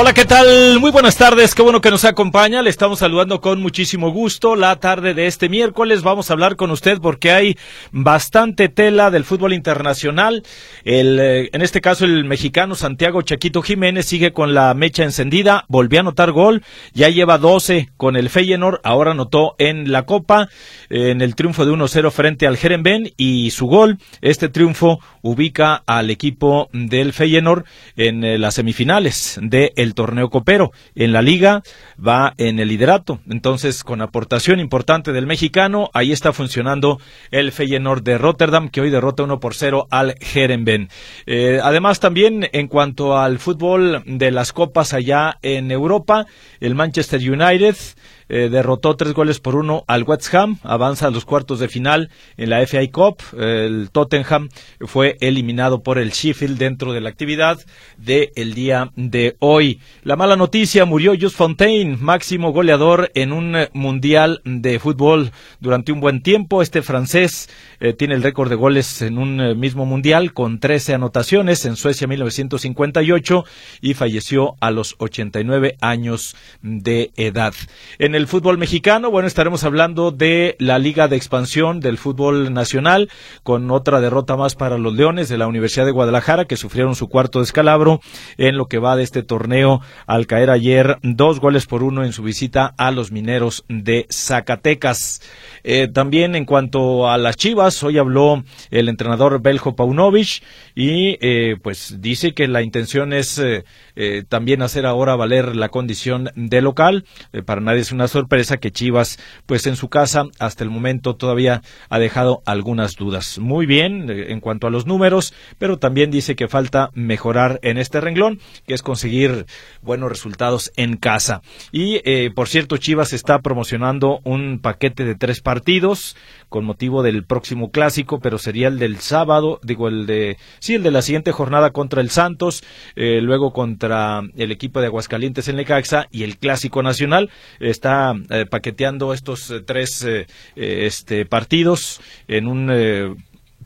Hola, ¿qué tal? Muy buenas tardes, qué bueno que nos acompaña. Le estamos saludando con muchísimo gusto la tarde de este miércoles. Vamos a hablar con usted porque hay bastante tela del fútbol internacional. El, eh, en este caso, el mexicano Santiago Chaquito Jiménez sigue con la mecha encendida, volvió a anotar gol, ya lleva 12 con el Feyenoord, ahora anotó en la Copa, en el triunfo de 1-0 frente al Jerenben y su gol, este triunfo ubica al equipo del Feyenoord en eh, las semifinales de el torneo copero. En la liga va en el liderato. Entonces, con aportación importante del mexicano, ahí está funcionando el Feyenoord de Rotterdam, que hoy derrota 1 por 0 al Herenben. Eh, además, también en cuanto al fútbol de las copas allá en Europa, el Manchester United eh, derrotó tres goles por uno al West Ham, avanza a los cuartos de final en la FA Cup. El Tottenham fue eliminado por el Sheffield dentro de la actividad del día de hoy. La mala noticia, murió Just Fontaine, máximo goleador en un mundial de fútbol durante un buen tiempo. Este francés eh, tiene el récord de goles en un eh, mismo mundial con 13 anotaciones en Suecia 1958 y falleció a los 89 años de edad. En el fútbol mexicano, bueno, estaremos hablando de la Liga de Expansión del Fútbol Nacional, con otra derrota más para los Leones de la Universidad de Guadalajara, que sufrieron su cuarto descalabro en lo que va de este torneo al caer ayer dos goles por uno en su visita a los mineros de Zacatecas. Eh, también en cuanto a las Chivas, hoy habló el entrenador Beljo Paunovic y eh, pues dice que la intención es eh, también hacer ahora valer la condición de local. para nadie es una sorpresa que Chivas, pues en su casa, hasta el momento todavía ha dejado algunas dudas. Muy bien en cuanto a los números, pero también dice que falta mejorar en este renglón, que es conseguir buenos resultados en casa. Y por cierto, Chivas está promocionando un paquete de tres partidos con motivo del próximo clásico, pero sería el del sábado, digo el de, sí, el de la siguiente jornada contra el Santos, eh, luego contra el equipo de Aguascalientes en Lecaxa y el clásico nacional. Está eh, paqueteando estos eh, tres este, partidos en un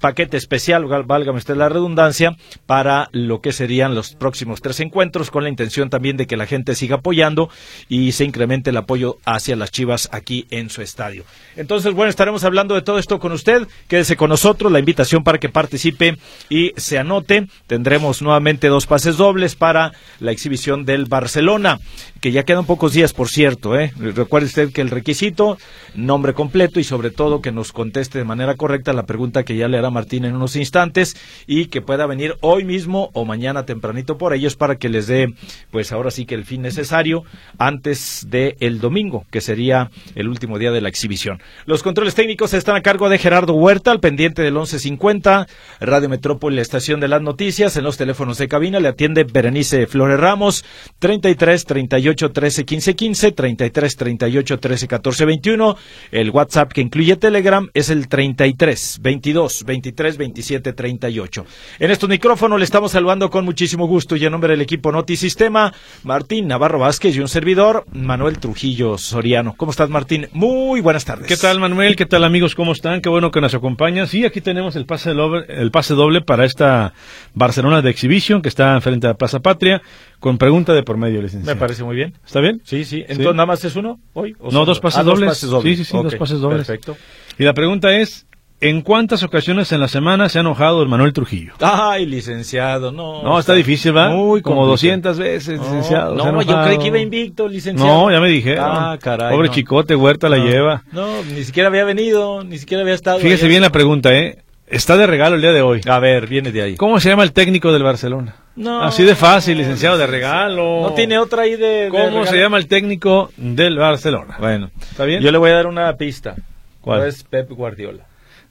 paquete especial, válgame usted la redundancia, para lo que serían los próximos tres encuentros, con la intención también de que la gente siga apoyando y se incremente el apoyo hacia las Chivas aquí en su estadio. Entonces, bueno, estaremos hablando de todo esto con usted. Quédese con nosotros, la invitación para que participe y se anote. Tendremos nuevamente dos pases dobles para la exhibición del Barcelona, que ya quedan pocos días, por cierto. ¿eh? Recuerde usted que el requisito, nombre completo y sobre todo que nos conteste de manera correcta la pregunta que ya le hará Martín en unos instantes y que pueda venir hoy mismo o mañana tempranito por ellos para que les dé, pues ahora sí que el fin necesario antes del el domingo, que sería el último día de la exhibición. Los controles técnicos están a cargo de Gerardo Huerta, al pendiente del 1150, Radio Metrópoli, la estación de las noticias, en los teléfonos de cabina le atiende Berenice Flores Ramos, 33 38 13 15 15, 33 38 13 14 21, el WhatsApp que incluye Telegram es el 33 22 23 27 38. En estos micrófonos le estamos saludando con muchísimo gusto y en nombre del equipo Noti Sistema, Martín Navarro Vázquez y un servidor, Manuel Trujillo Soriano. ¿Cómo estás, Martín? Muy buenas tardes. ¿Qué tal, Manuel? ¿Qué tal, amigos? ¿Cómo están? Qué bueno que nos acompañan. Sí, aquí tenemos el pase doble, el pase doble para esta Barcelona de Exhibition que está enfrente a la Plaza Patria con pregunta de por medio, licenciado. Me parece muy bien. ¿Está bien? Sí, sí. Entonces, ¿nada más es uno hoy? no, dos pases, dobles. Sí, sí, sí, dos pases dobles. Perfecto. Y la pregunta es, ¿En cuántas ocasiones en la semana se ha enojado el Manuel Trujillo? Ay, licenciado, no. No, está, difícil, ¿va? Muy Como 200 veces, licenciado. No, yo creí que iba invicto, licenciado. No, ya me dije. Ah, caray. Pobre chicote, Huerta la lleva. No, ni siquiera había venido, ni siquiera había estado. Fíjese bien la pregunta, ¿eh? Está de regalo el día de hoy. A ver, viene de ahí. ¿Cómo se llama el técnico del Barcelona? No. Así de fácil, licenciado, de regalo. No tiene otra ahí de. ¿Cómo se llama el técnico del Barcelona? Bueno, ¿está bien? Yo le voy a dar una pista. ¿Cuál? es Pep Guardiola.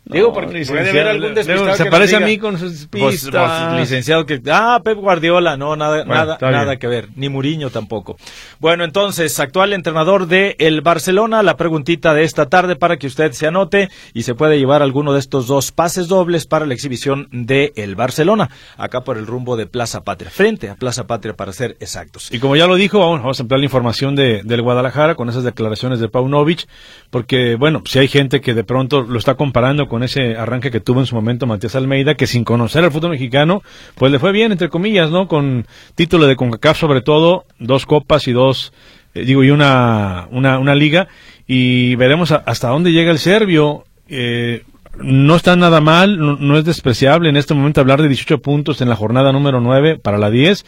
Digo, porque puede haber algún despistado Se que parece a mí con sus pues, pistas. pues, licenciado que... Ah, Pep Guardiola, no, nada, Bueno, nada, nada bien. que ver. Ni Muriño tampoco. Bueno, entonces, actual entrenador de el Barcelona, la preguntita de esta tarde para que usted se anote y se puede llevar alguno de estos dos pases dobles para la exhibición de el Barcelona, acá por el rumbo de Plaza Patria, frente a Plaza Patria para ser exactos. Y como ya lo dijo, vamos, vamos a ampliar la información de, del Guadalajara con esas declaraciones de Paunovic, porque, bueno, si hay gente que de pronto lo está comparando con ese arranque que tuvo en su momento Matías Almeida, que sin conocer al fútbol mexicano, pues le fue bien, entre comillas, ¿no? Con título de CONCACAF sobre todo, dos copas y dos, eh, digo, y una, una, una liga, y veremos a- hasta dónde llega el serbio. Eh, no está nada mal, no, no es despreciable en este momento hablar de 18 puntos en la jornada número 9 para la 10,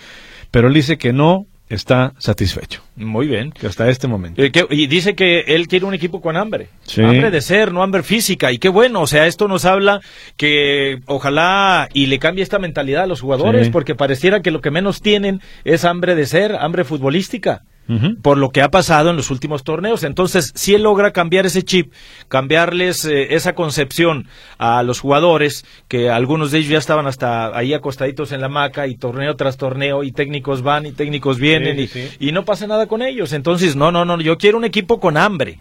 pero él dice que no está satisfecho, Muy bien. hasta este momento. Eh, que- y dice que él quiere un equipo con hambre. Sí. Hambre de ser, no hambre física. Y qué bueno, o sea, esto nos habla que ojalá y le cambie esta mentalidad a los jugadores, Sí. porque pareciera que lo que menos tienen es hambre de ser, hambre futbolística. Por lo que ha pasado en los últimos torneos. Entonces, si él logra cambiar ese chip, cambiarles eh, esa concepción a los jugadores, que algunos de ellos ya estaban hasta ahí acostaditos en la hamaca y torneo tras torneo, y técnicos van y técnicos vienen, Sí, y, sí. y no pasa nada con ellos. Entonces, no, no, no, yo quiero un equipo con hambre.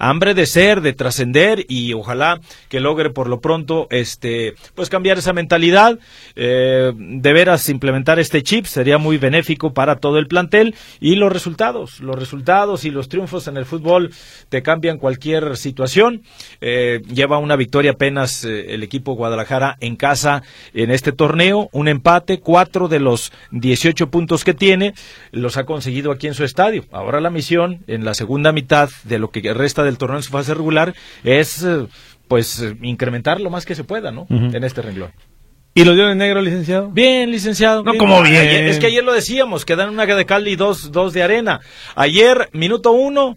Hambre de ser, de trascender y ojalá que logre por lo pronto este pues cambiar esa mentalidad, eh, de veras implementar este chip sería muy benéfico para todo el plantel y los resultados, los resultados y los triunfos en el fútbol te cambian cualquier situación. Eh, lleva una victoria apenas eh, el equipo Guadalajara en casa en este torneo, un empate, cuatro de los 18 puntos que tiene los ha conseguido aquí en su estadio. Ahora la misión en la segunda mitad de lo que resta del torneo en su fase regular es eh, pues eh, incrementar lo más que se pueda, ¿no? En este renglón. ¿Y lo dio de negro, licenciado? Bien, licenciado. No, como bien. Ayer- es que ayer lo decíamos, que dan una de cal y dos, dos de arena. Ayer, minuto uno,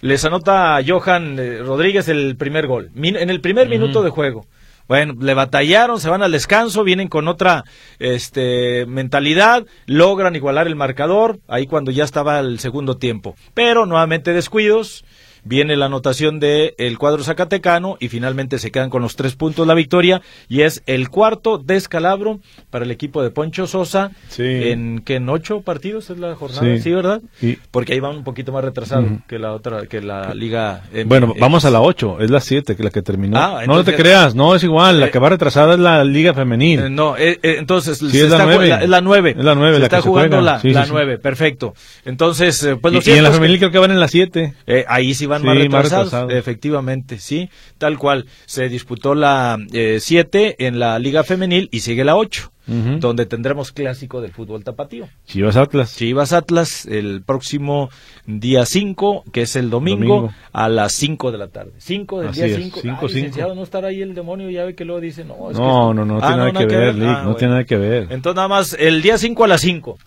les anota Johan eh, Rodríguez el primer gol. Min- en el primer minuto de juego. Bueno, le batallaron, se van al descanso, vienen con otra este, mentalidad, logran igualar el marcador, ahí cuando ya estaba el segundo tiempo. Pero nuevamente descuidos, viene la anotación del el cuadro zacatecano y finalmente se quedan con los tres puntos la victoria y es el cuarto descalabro para el equipo de Poncho Sosa Sí. en que en ocho partidos es la jornada, Sí. sí, ¿verdad? Y- Porque ahí van un poquito más retrasado que la otra, que la liga. Bueno, vamos a la 8, es la 7 que la que terminó. Ah, no, no entonces- te creas, no es igual, la Eh, que va retrasada es la Liga Femenil. Eh, no, eh, eh, entonces Sí, es la está ju- nueve. es la nueve. Es la nueve Se la está que jugando la, la nueve, perfecto. Entonces, pues lo y, y en la femenil creo que van en la 7. Eh, ahí sí van Sí, más más retrasados, retrasados. efectivamente, sí, tal cual. Se disputó la 7 en la Liga Femenil y sigue la 8, Ujú. donde tendremos clásico del fútbol tapatío. Chivas Atlas. Chivas Atlas el próximo día 5, que es el domingo, Domingo. a las 5 de la tarde. 5 del Así día es, 5. cinco, cinco. licenciado, no estará ahí el demonio, ya ve que luego dice, no, es que No, no, no, Ah, tiene nada que ver, Lick, Ah, no bueno. tiene nada que ver. Entonces nada más el día 5 a las 5.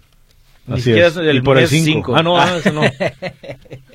Ni Así siquiera es. es el y por el mes 5. cinco. Ah, no, ah, eso no.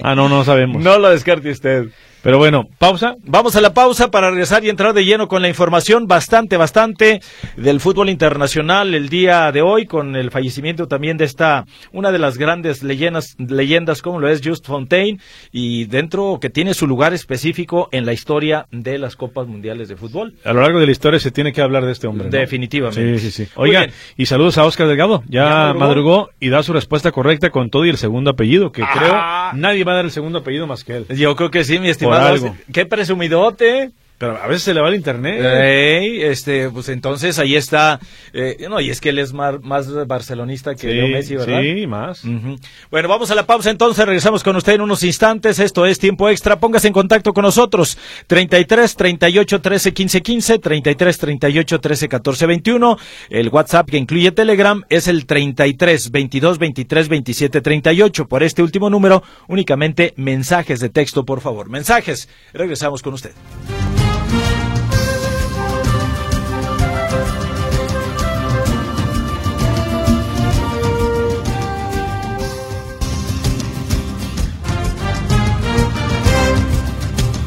Ah, no, no sabemos. No lo descarte usted. Pero bueno, pausa. Vamos a la pausa para regresar y entrar de lleno con la información bastante, bastante del fútbol internacional el día de hoy con el fallecimiento también de esta, una de las grandes leyendas, leyendas como lo es Just Fontaine y dentro que tiene su lugar específico en la historia de las Copas Mundiales de Fútbol. A lo largo de la historia se tiene que hablar de este hombre. ¿no? Definitivamente. Sí, sí, sí. Muy Oiga, bien. y saludos a Oscar Delgado. Ya, ¿Ya madrugó? madrugó? y da su respuesta correcta con todo y el segundo apellido, que Ah. creo nadie va a dar el segundo apellido más que él. Yo creo que sí, mi estimado. Algo. Qué presumidote. Pero a veces se le va el internet. Ey, este, pues entonces ahí está. eh, no, y es que él es más, más barcelonista que Leo Messi, ¿verdad? sí, más. Bueno, vamos a la pausa entonces, regresamos con usted en unos instantes, esto es Tiempo Extra, póngase en contacto con nosotros, 33 38 13 15 15, 33 38 13 14 21, el WhatsApp que incluye Telegram es el 33 22 23 27 38, por este último número únicamente mensajes de texto, por favor, mensajes, regresamos con usted.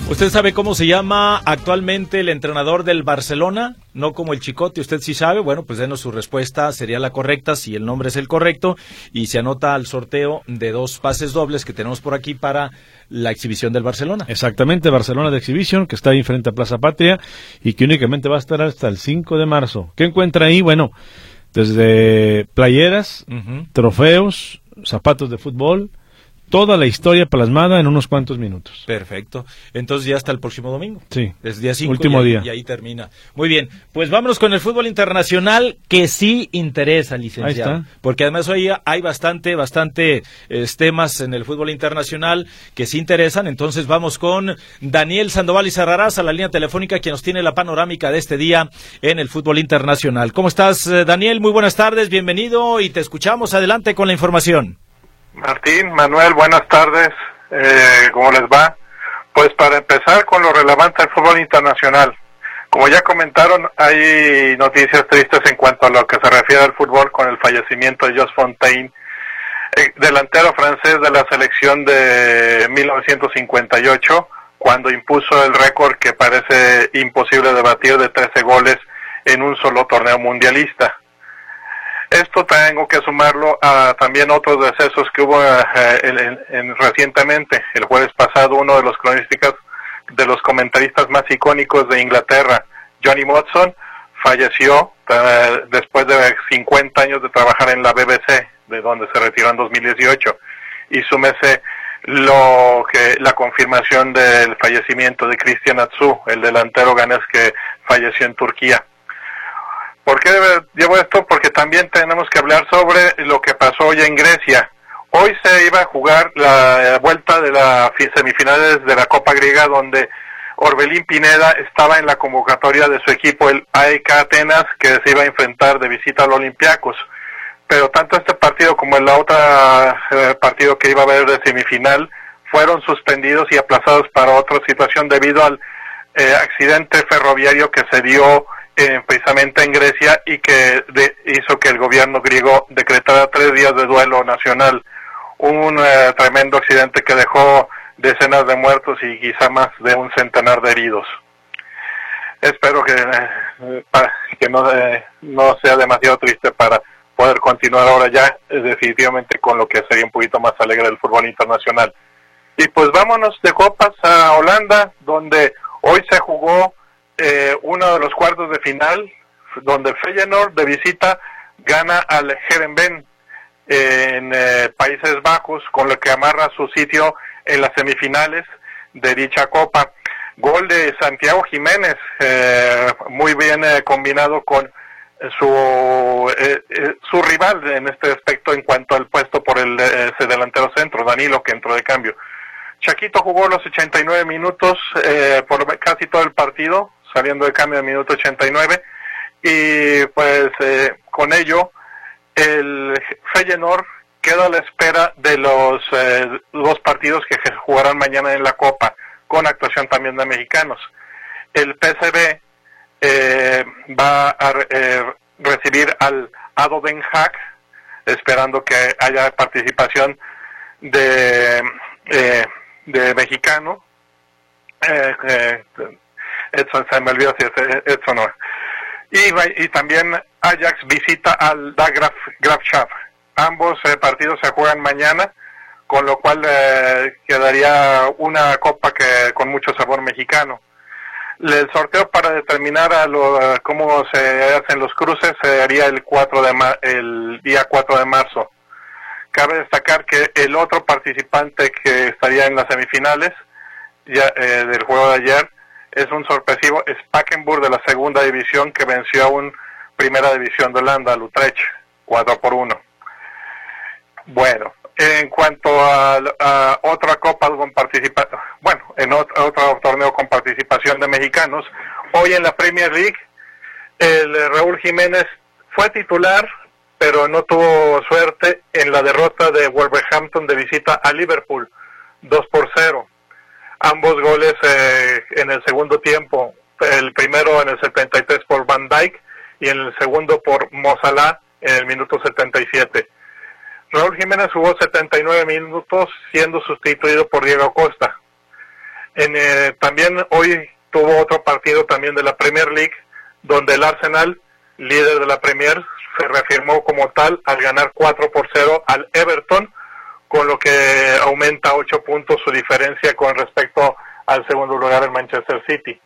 Usted ¿Usted sabe cómo se llama actualmente el entrenador del Barcelona? No como el Chicote, usted sí sabe. Bueno, pues denos su respuesta, sería la correcta si el nombre es el correcto y se anota al sorteo de dos pases dobles que tenemos por aquí para la exhibición del Barcelona. Exactamente, Barcelona de exhibición, que está ahí frente a Plaza Patria y que únicamente va a estar hasta el 5 de marzo. ¿Qué encuentra ahí? Bueno, desde playeras, trofeos, zapatos de fútbol, toda la historia plasmada en unos cuantos minutos. Perfecto. Entonces ya hasta el próximo domingo. Sí. Es día 5. Último y, día. Y ahí termina. Muy bien. Pues vámonos con el fútbol internacional que sí interesa, licenciado. Ahí está. Porque además hoy hay bastante, bastante eh, temas en el fútbol internacional que sí interesan. Entonces vamos con Daniel Sandoval y Cerrarás a la línea telefónica quien nos tiene la panorámica de este día en el fútbol internacional. ¿Cómo estás, eh, Daniel? Muy buenas tardes, bienvenido y te escuchamos. Adelante con la información. Martín, Manuel, buenas tardes. Eh, ¿Cómo les va? Pues para empezar con lo relevante del fútbol internacional. Como ya comentaron, hay noticias tristes en cuanto a lo que se refiere al fútbol con el fallecimiento de Jos Fontaine, eh, delantero francés de la selección de 1958, cuando impuso el récord que parece imposible de batir de 13 goles en un solo torneo mundialista. Esto tengo que sumarlo a también otros decesos que hubo eh, en, en, recientemente. El jueves pasado uno de los cronísticas, de los comentaristas más icónicos de Inglaterra, Johnny Watson, falleció eh, después de 50 años de trabajar en la BBC, de donde se retiró en 2018. Y súmese lo que la confirmación del fallecimiento de Christian Atsu, el delantero ganés que falleció en Turquía. ¿Por qué llevo esto? Porque también tenemos que hablar sobre lo que pasó hoy en Grecia. Hoy se iba a jugar la vuelta de las semifinales de la Copa Griega donde Orbelín Pineda estaba en la convocatoria de su equipo, el AEK Atenas, que se iba a enfrentar de visita al Olympiacos. Pero tanto este partido como el otro eh, partido que iba a haber de semifinal fueron suspendidos y aplazados para otra situación debido al eh, accidente ferroviario que se dio eh, precisamente en Grecia y que de, hizo que el gobierno griego decretara tres días de duelo nacional. Un eh, tremendo accidente que dejó decenas de muertos y quizá más de un centenar de heridos. Espero que, eh, que no, no sea demasiado triste para poder continuar ahora ya definitivamente con lo que sería un poquito más alegre del fútbol internacional. Y pues vámonos de copas a Holanda, donde hoy se jugó eh, uno de los cuartos de final, donde Feyenoord de visita gana al Herenveen en eh, Países Bajos, con lo que amarra su sitio en las semifinales de dicha copa. Gol de Santiago Jiménez, eh, muy bien eh, combinado con su eh, eh, su rival en este aspecto en cuanto al puesto por el ese delantero centro, Danilo, que entró de cambio. Chaquito jugó los 89 minutos eh, por casi todo el partido, saliendo de cambio en minuto 89 y pues eh, con ello el Feyenoord queda a la espera de los eh, dos partidos que jugarán mañana en la Copa, con actuación también de mexicanos. El PSV eh, va a eh, recibir al Ado Den Haag, esperando que haya participación de, eh, de mexicano. Eh, Edson, se me olvidó si es Edson no. Y, y también Ajax visita al Dagraf Grafschaft. Ambos eh, partidos se juegan mañana, con lo cual eh, quedaría una copa que con mucho sabor mexicano. El sorteo para determinar a lo, cómo se hacen los cruces se haría el 4 de ma el día 4 de marzo. Cabe destacar que el otro participante que estaría en las semifinales ya, eh, del juego de ayer es un sorpresivo Spakenburg de la segunda división que venció a un primera división de Holanda, Utrecht, 4 por 1. Bueno, en cuanto a, a otra copa con participación, bueno, en otro, otro, torneo con participación de mexicanos, hoy en la Premier League, el Raúl Jiménez fue titular, pero no tuvo suerte en la derrota de Wolverhampton de visita a Liverpool, 2 por 0 ambos goles eh, en el segundo tiempo, el primero en el 73 por Van Dijk y en el segundo por Mozalá en el minuto 77. Raúl Jiménez jugó 79 minutos siendo sustituido por Diego Costa. En, eh, también hoy tuvo otro partido también de la Premier League, donde el Arsenal, líder de la Premier, se reafirmó como tal al ganar 4 por 0 al Everton, con lo que aumenta 8 puntos su diferencia con respecto al segundo lugar en Manchester City.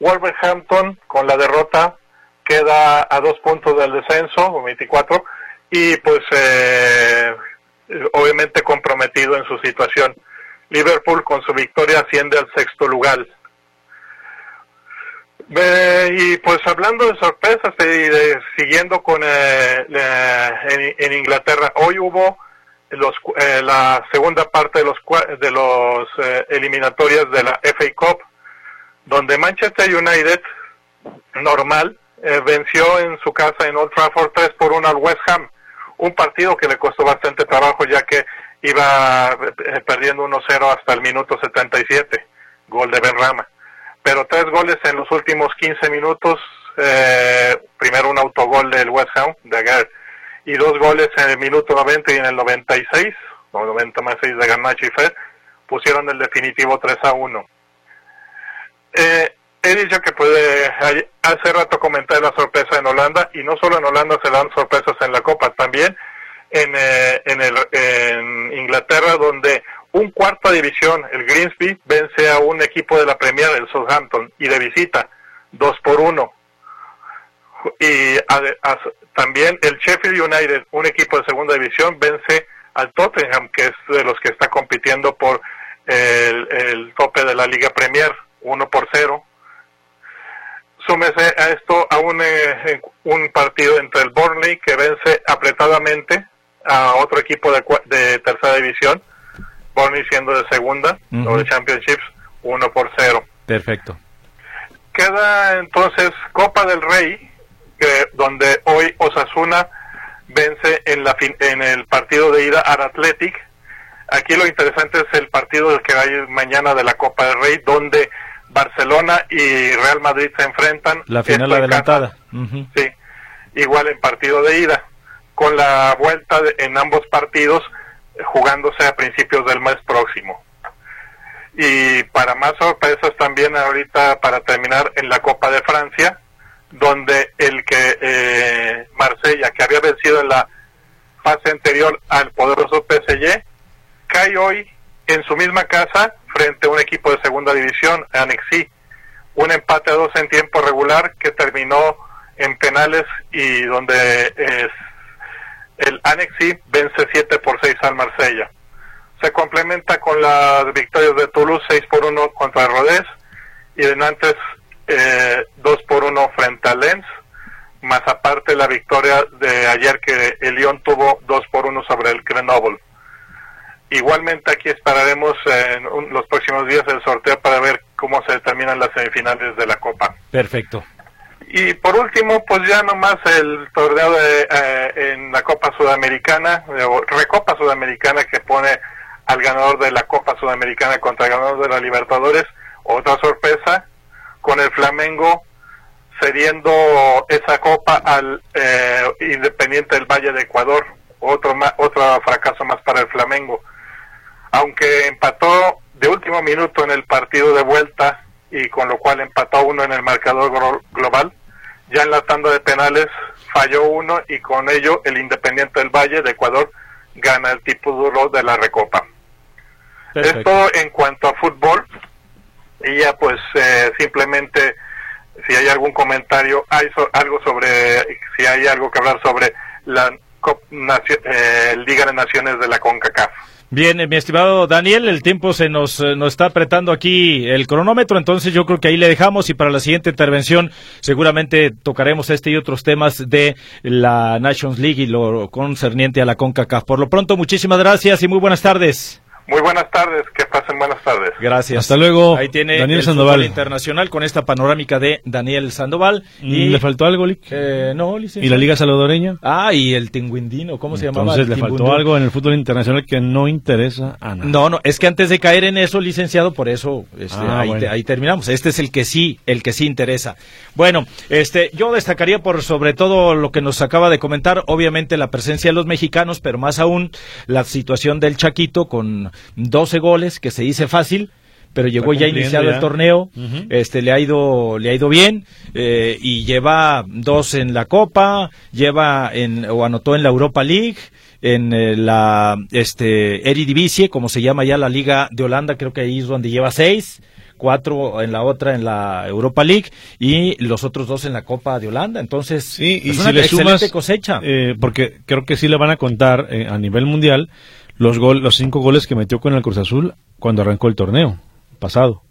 Wolverhampton, con la derrota, queda a dos puntos del descenso, 24, y pues eh, obviamente comprometido en su situación. Liverpool con su victoria asciende al sexto lugar. y pues hablando de sorpresas y siguiendo con eh, en, Inglaterra, hoy hubo los, eh, la segunda parte de los de los eliminatorias de la FA Cup, donde Manchester United normal venció en su casa en Old Trafford 3 por 1 al West Ham un partido que le costó bastante trabajo ya que iba eh, perdiendo 1-0 hasta el minuto 77, gol de Benrama. Pero tres goles en los últimos 15 minutos, eh, primero un autogol del West Ham, de Aguirre, y dos goles en el minuto 90 y en el 96, o 90 más 6 de Garnacho y Fed, pusieron el definitivo 3 a 1. Eh, he dicho que puede, hace rato comenté la sorpresa en Holanda y no solo en Holanda se dan sorpresas en la Copa, también en, eh, en, el, en Inglaterra donde un cuarta división, el Greensby, vence a un equipo de la Premier, el Southampton, y de visita, dos por uno. Y también el Sheffield United, un equipo de segunda división, vence al Tottenham, que es de los que está compitiendo por el, el tope de la Liga Premier, uno por cero súmese a esto a un, eh, un partido entre el Burnley que vence apretadamente a otro equipo de, de tercera división, Burnley siendo de segunda, o de Championships, 1 por 0. Perfecto. Queda entonces Copa del Rey, que, donde hoy Osasuna vence en, la en el partido de ida al Athletic. Aquí lo interesante es el partido del que hay mañana de la Copa del Rey, donde Barcelona y Real Madrid se enfrentan. La final adelantada. Sí, igual en partido de ida, con la vuelta en ambos partidos jugándose a principios del mes próximo. Y para más sorpresas también ahorita para terminar en la Copa de Francia, donde el que eh, Marsella, que había vencido en la fase anterior al poderoso PSG, cae hoy en su misma casa frente a un equipo de segunda división, Anexi. Un empate a dos en tiempo regular que terminó en penales y donde es, el Anexi vence 7 por 6 al Marsella. Se complementa con las victorias de Toulouse 6 por 1 contra Rodez y de Nantes eh, 2 por 1 frente a Lens, más aparte la victoria de ayer que el Lyon tuvo 2 por 1 sobre el Grenoble. Igualmente aquí esperaremos en los próximos días el sorteo para ver cómo se determinan las semifinales de la Copa. Perfecto. Y por último, pues ya nomás el torneo de, eh, en la Copa Sudamericana, o Recopa Sudamericana que pone al ganador de la Copa Sudamericana contra el ganador de la Libertadores. Otra sorpresa, con el Flamengo cediendo esa copa al eh, Independiente del Valle de Ecuador. Otro, otro fracaso más para el Flamengo aunque empató de último minuto en el partido de vuelta y con lo cual empató uno en el marcador global, ya en la tanda de penales falló uno y con ello el Independiente del Valle de Ecuador gana el tipo duro de la Recopa. Esto en cuanto a fútbol y ya pues eh, simplemente si hay algún comentario, hay algo sobre, si hay algo que hablar sobre la eh, Liga de Naciones de la CONCACAF. Bien, eh, mi estimado Daniel, el tiempo se nos, eh, nos está apretando aquí el cronómetro, entonces yo creo que ahí le dejamos y para la siguiente intervención seguramente tocaremos este y otros temas de la Nations League y lo concerniente a la CONCACAF. Por lo pronto, muchísimas gracias y muy buenas tardes. Muy buenas tardes, que pasen buenas tardes. Gracias. Hasta luego. Ahí tiene Daniel el Sandoval. internacional con esta panorámica de Daniel Sandoval. ¿Y le faltó algo, Lick? Eh, no, ¿Y la Liga Salvadoreña? Ah, y el Tinguindino, ¿cómo se llamaba? Entonces le faltó algo en el fútbol internacional que no interesa a nadie. No, no, es que antes de caer en eso, licenciado, por eso este, Ah, ahí, bueno. te- ahí terminamos. Este es el que sí, el que sí interesa. Bueno, este, yo destacaría por sobre todo lo que nos acaba de comentar, obviamente la presencia de los mexicanos, pero más aún la situación del Chaquito con 12 goles, que se dice fácil, pero llegó ya iniciado el torneo, este le ha ido le ha ido bien eh, y lleva dos en la Copa, lleva en o anotó en la Europa League, en eh, la este Eredivisie, como se llama ya la Liga de Holanda, creo que ahí es donde lleva seis cuatro en la otra en la Europa League y los otros dos en la Copa de Holanda. Entonces, sí, y es una excelente cosecha. Eh, porque creo que sí le van a contar eh, a nivel mundial los, gol, los cinco goles que metió con el Cruz Azul cuando arrancó el torneo pasado.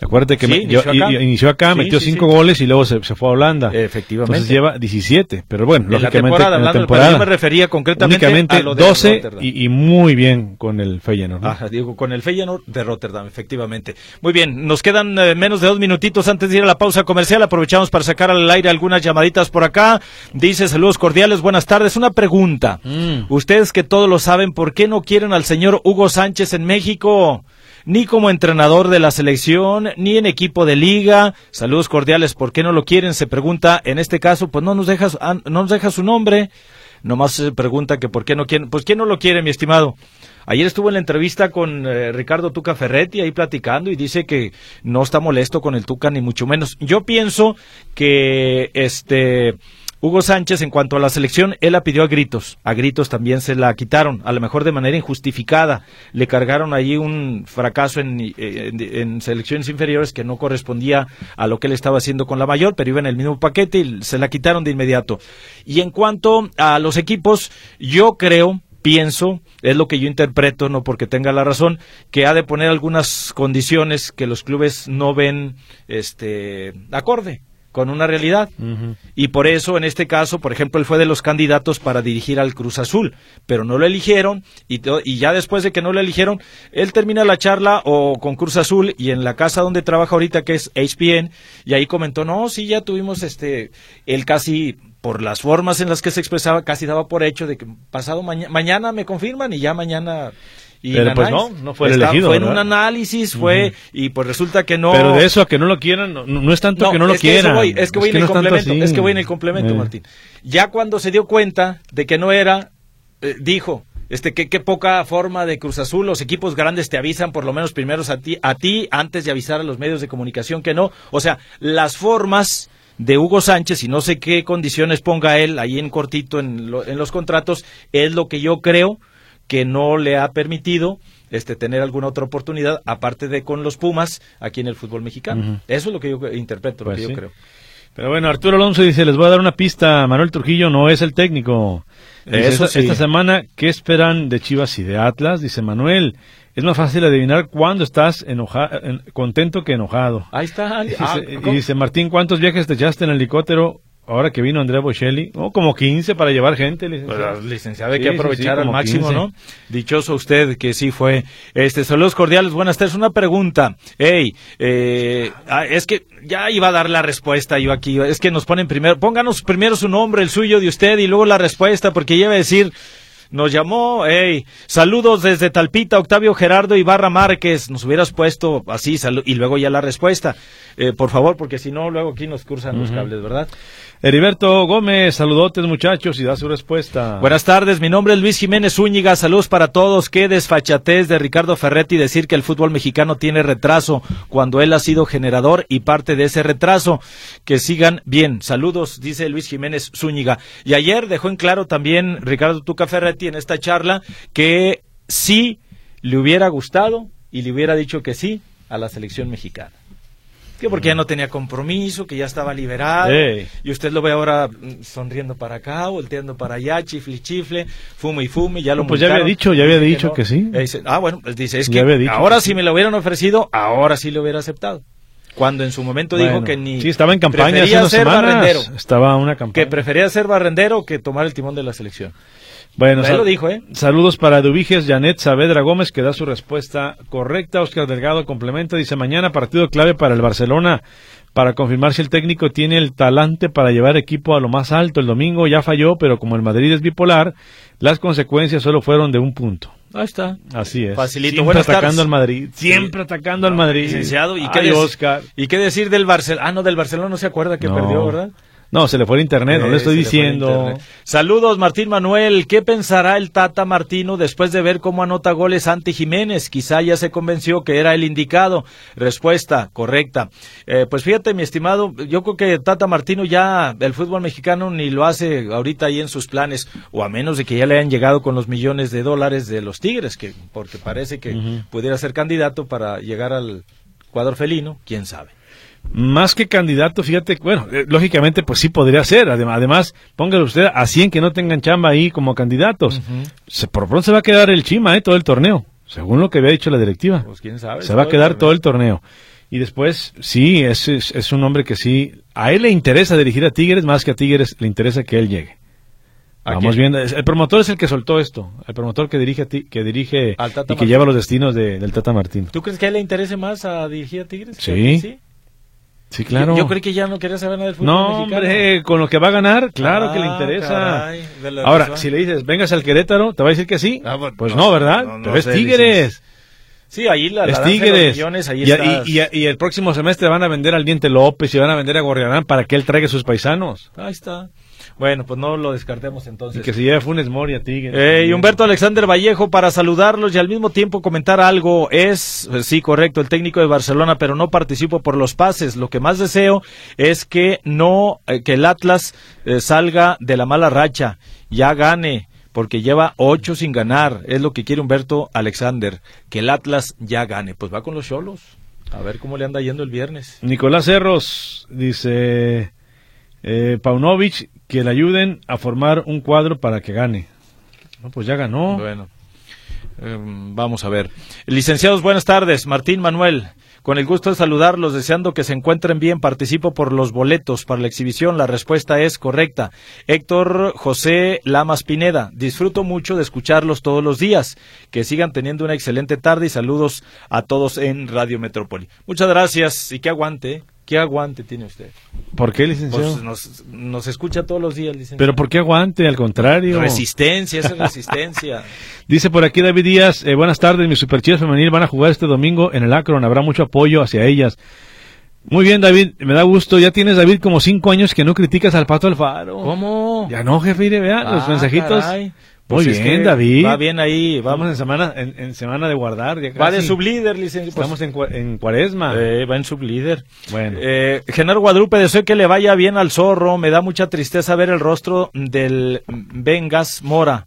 Acuérdate que inició, acá. metió cinco goles y luego se, fue a Holanda. Efectivamente. Entonces lleva 17, pero bueno, lógicamente en la temporada, yo me refería concretamente únicamente a lo de 12 y, muy bien con el Feyenoord. Ajá, digo, con el Feyenoord de Rotterdam, efectivamente. Muy bien, nos quedan eh, menos de dos minutitos antes de ir a la pausa comercial. Aprovechamos para sacar al aire algunas llamaditas por acá. Dice, saludos cordiales, buenas tardes. Una pregunta. Mm. Ustedes que todos lo saben, ¿por qué no quieren al señor Hugo Sánchez en México? Ni como entrenador de la selección, ni en equipo de liga. Saludos cordiales, ¿por qué no lo quieren? Se pregunta, en este caso, pues no nos deja, ah, no nos deja su nombre. Nomás se pregunta que por qué no quieren. Pues quién no lo quiere, mi estimado. Ayer estuvo en la entrevista con eh, Ricardo Tuca Ferretti ahí platicando y dice que no está molesto con el Tuca ni mucho menos. Yo pienso que este Hugo Sánchez, en cuanto a la selección, él la pidió a gritos. A gritos también se la quitaron, a lo mejor de manera injustificada. Le cargaron allí un fracaso en, selecciones inferiores que no correspondía a lo que él estaba haciendo con la mayor, pero iba en el mismo paquete y se la quitaron de inmediato. Y en cuanto a los equipos, yo creo pienso, es lo que yo interpreto, no porque tenga la razón, que ha de poner algunas condiciones que los clubes no ven este acorde con una realidad. Y por eso, en este caso, por ejemplo, él fue de los candidatos para dirigir al Cruz Azul, pero no lo eligieron y, y ya después de que no lo eligieron, él termina la charla o con Cruz Azul y en la casa donde trabaja ahorita, que es HPN, y ahí comentó, no, sí, ya tuvimos este, él casi por las formas en las que se expresaba, casi daba por hecho de que pasado mañana me confirman y ya mañana y pero pues no, no fue elegido. Fue en un análisis, fue, y pues resulta que no. Pero de eso a que no lo quieran, no, es tanto que no lo quieran. es que voy en el complemento, es que voy en el complemento, Martín. Ya cuando se dio cuenta de que no era, eh, dijo, este, qué, qué poca forma de Cruz Azul, los equipos grandes te avisan por lo menos primeros a ti, a ti, antes de avisar a los medios de comunicación que no. O sea, las formas de Hugo Sánchez y no sé qué condiciones ponga él ahí en cortito en, en los contratos, es lo que yo creo que no le ha permitido este tener alguna otra oportunidad aparte de con los Pumas aquí en el fútbol mexicano. Eso es lo que yo interpreto, lo pues que yo creo. Pero bueno, Arturo Alonso dice, les voy a dar una pista, Manuel Trujillo no es el técnico. Eso esta, semana, ¿qué esperan de Chivas y de Atlas? Dice Manuel, es más fácil adivinar cuándo estás contento que enojado. Ahí está. y ah, dice, Martín, ¿cuántos viajes te echaste en helicóptero ahora que vino Andrea Bocelli, oh, como 15 para llevar gente, licenciado. Pues, licenciado, hay que aprovechar al máximo, ¿no? Dichoso usted que sí fue. Este, saludos cordiales, buenas tardes. Una pregunta. Hey, eh, ah, es que ya iba a dar la respuesta yo aquí. Es que nos ponen primero, pónganos primero su nombre, el suyo de usted, y luego la respuesta, porque ya iba a decir nos llamó, hey, saludos desde Talpita, Octavio Gerardo Ibarra Márquez, nos hubieras puesto así, y luego ya la respuesta, eh, por favor, porque si no, luego aquí nos cruzan los cables, ¿verdad? Heriberto Gómez, saludotes muchachos y da su respuesta. Buenas tardes, mi nombre es Luis Jiménez Zúñiga, saludos para todos. Qué desfachatez de Ricardo Ferretti decir que el fútbol mexicano tiene retraso cuando él ha sido generador y parte de ese retraso. Que sigan bien. Saludos, dice Luis Jiménez Zúñiga. Y ayer dejó en claro también Ricardo Tuca Ferretti en esta charla que sí le hubiera gustado y le hubiera dicho que sí a la selección mexicana que porque ya no tenía compromiso, que ya estaba liberado, y usted lo ve ahora mm, sonriendo para acá, volteando para allá, chifle, chifle, fume y fume, ya lo Pues ya había dicho, ya había dicho que, sí. ah, bueno, pues dice, es que ahora si me lo hubieran ofrecido, ahora sí lo hubiera aceptado. Cuando en su momento dijo que ni... Sí, estaba en campaña hace ser barrendero. Estaba una campaña. Que prefería ser barrendero que tomar el timón de la selección. Bueno, lo dijo, ¿eh? Saludos para Dubiges, Janet Saavedra Gómez, que da su respuesta correcta. Oscar Delgado complementa, dice, mañana partido clave para el Barcelona para confirmar si el técnico tiene el talante para llevar equipo a lo más alto. El domingo ya falló, pero como el Madrid es bipolar, las consecuencias solo fueron de un punto. Ahí está. Así es. Facilito. Siempre atacando al Madrid. Siempre atacando al Madrid. Licenciado. ¿Y, qué Oscar. ¿Y qué decir del Barcelona? Ah, no, del Barcelona no se acuerda que perdió, ¿verdad? No, se le fue el internet, no le estoy le diciendo. Saludos, Martín Manuel. ¿Qué pensará el Tata Martino después de ver cómo anota goles Santi Jiménez? Quizá ya se convenció que era el indicado. Respuesta correcta. Eh, pues fíjate, mi estimado, yo creo que Tata Martino ya el fútbol mexicano ni lo hace ahorita ahí en sus planes, o a menos de que ya le hayan llegado con los millones de dólares de los Tigres, que porque parece que pudiera ser candidato para llegar al cuadro felino, quién sabe. Más que candidato, fíjate, bueno, eh, lógicamente pues sí podría ser. Adem- Además, póngale usted a 100 que no tengan chamba ahí como candidatos. se, por pronto se va a quedar el Chima, eh, todo el torneo, según lo que había dicho la directiva. Pues quién sabe. se va a quedar todo el torneo. Y después, sí, es, es, es un hombre que sí, a él le interesa dirigir a Tigres más que a Tigres le interesa que él llegue. ¿A Vamos viendo, el promotor es el que soltó esto, el promotor que dirige a ti, que dirige Al Tata y que lleva los destinos de- del Tata Martín. ¿Tú crees que a él le interese más a dirigir a Tigres? que Sí. a ti, Sí, claro. Yo, yo creí que ya no quería saber nada del fútbol No, mexicano. hombre, con lo que va a ganar, claro que le Ah, interesa. caray, Ahora, razón. si le dices, vengas al Querétaro, ¿te va a decir que sí? Ah, pues no, no, ¿verdad? no, no Pero es sé, Tigres. Sí, ahí la, la Tigres. millones, ahí y, estás. y- y- y el próximo semestre van a vender al Diente López y van a vender a Gorriarán para que él traiga a sus paisanos. Ahí está. Bueno, pues no lo descartemos Y entonces. que se lleve Funes Mori a Tigres. Eh, y Humberto Alexander Vallejo para saludarlos y al mismo tiempo comentar algo. Es, eh, sí, correcto, el técnico de Barcelona, pero no participo por los pases. Lo que más deseo es que no, eh, que el Atlas eh, salga de la mala racha, ya gane, porque lleva ocho sin ganar. Es lo que quiere Humberto Alexander, que el Atlas ya gane. Pues va con los cholos. A ver cómo le anda yendo el viernes. Nicolás Cerros dice, eh, Paunovic, que le ayuden a formar un cuadro para que gane. No, pues ya ganó. Bueno, em, vamos a ver. Licenciados, buenas tardes. Martín Manuel, con el gusto de saludarlos, deseando que se encuentren bien. Participo por los boletos para la exhibición. La respuesta es correcta. Héctor José Lamas Pineda, disfruto mucho de escucharlos todos los días. Que sigan teniendo una excelente tarde y saludos a todos en Radio Metrópoli. Muchas gracias y que aguante. ¿Qué aguante tiene usted? ¿Por qué, licenciado? Pues nos, nos escucha todos los días, licenciado. Pero ¿por qué aguante? Al contrario. Resistencia, esa es resistencia. Dice por aquí David Díaz, eh, buenas tardes, mis superchivas femenil van a jugar este domingo en el Akron, habrá mucho apoyo hacia ellas. Muy bien, David, me da gusto. Ya tienes, David, como cinco años que no criticas al Pato Alfaro. ¿Cómo? Ya no, jefe, mire, vea los Ah, mensajitos. caray. Muy Pues es bien, David. Va bien ahí, Vamos vamos. en semana, en, en semana de guardar. Ya Va de sublíder, licenciado. Pues, Estamos en, en cuaresma. eh, va en sublíder. Bueno. Eh, Genaro Guadalupe, deseo que le vaya bien al zorro. Me da mucha tristeza ver el rostro del Vengas Mora.